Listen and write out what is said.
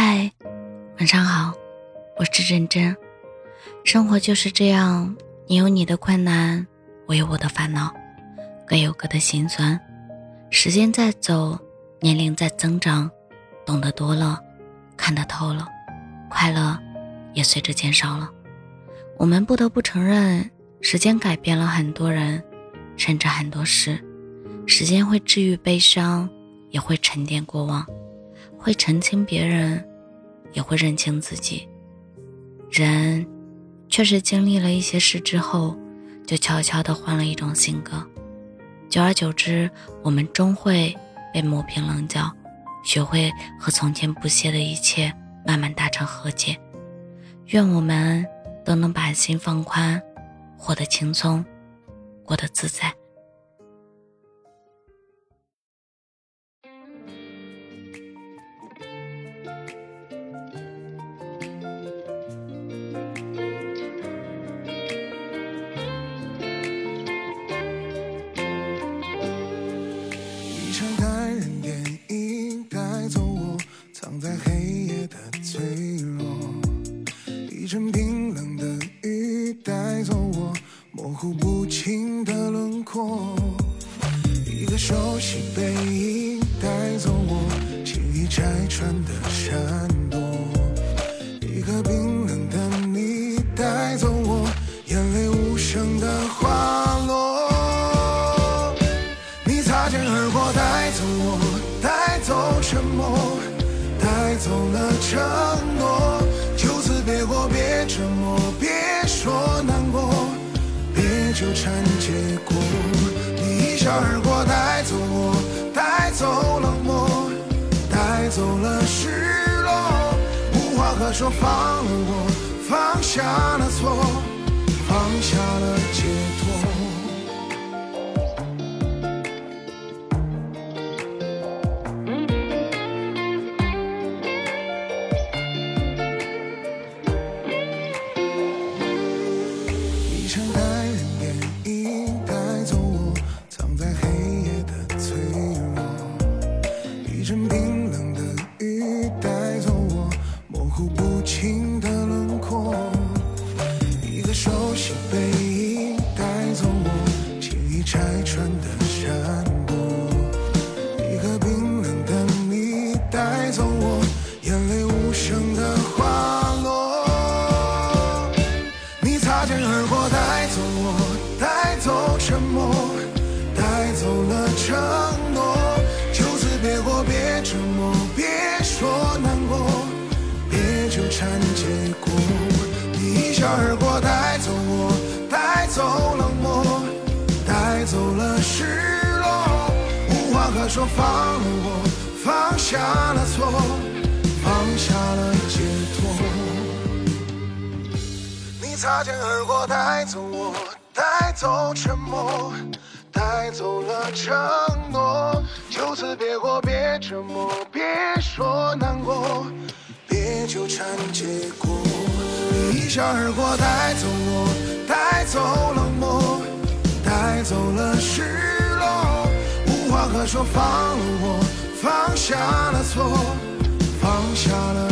嗨，晚上好，我是真真。生活就是这样，你有你的困难，我有我的烦恼，各有各的心酸。时间在走，年龄在增长，懂得多了，看得透了，快乐也随之减少了。我们不得不承认，时间改变了很多人，甚至很多事。时间会治愈悲伤，也会沉淀过往。会澄清别人，也会认清自己。人，确实经历了一些事之后，就悄悄地换了一种性格。久而久之，我们终会被磨平棱角，学会和从前不屑的一切慢慢达成和解。愿我们都能把心放宽，活得轻松，过得自在。一场残忍电影带走我藏在黑夜的脆弱，一阵冰冷的雨带走我模糊不清的轮廓，一个熟悉背影带走我轻易拆穿的闪擦肩而过带走我，带走沉默。带走了承诺，就此别过，别折磨，别说难过，别纠缠结果。你一笑而过，带走我，带走冷漠，带走了失落，无话可说，放了我，放下了错，放下了解脱。一场白人电影带走我，藏在黑夜的脆弱，一阵冰冷的雨带走我，模糊不清的轮廓，一个熟悉背影带走我，轻易拆穿的善。缠结果。你一笑而过，带走我，带走冷漠，带走了失落，无话可说，放了我，放下了错，放下了解脱。你擦肩而过，带走我。带走沉默，带走了承诺，就此别过，别折磨，别说难过，成结果。你一笑而过，带走我，带走冷漠，带走了失落，无话可说，放了我，放下了错，放下了。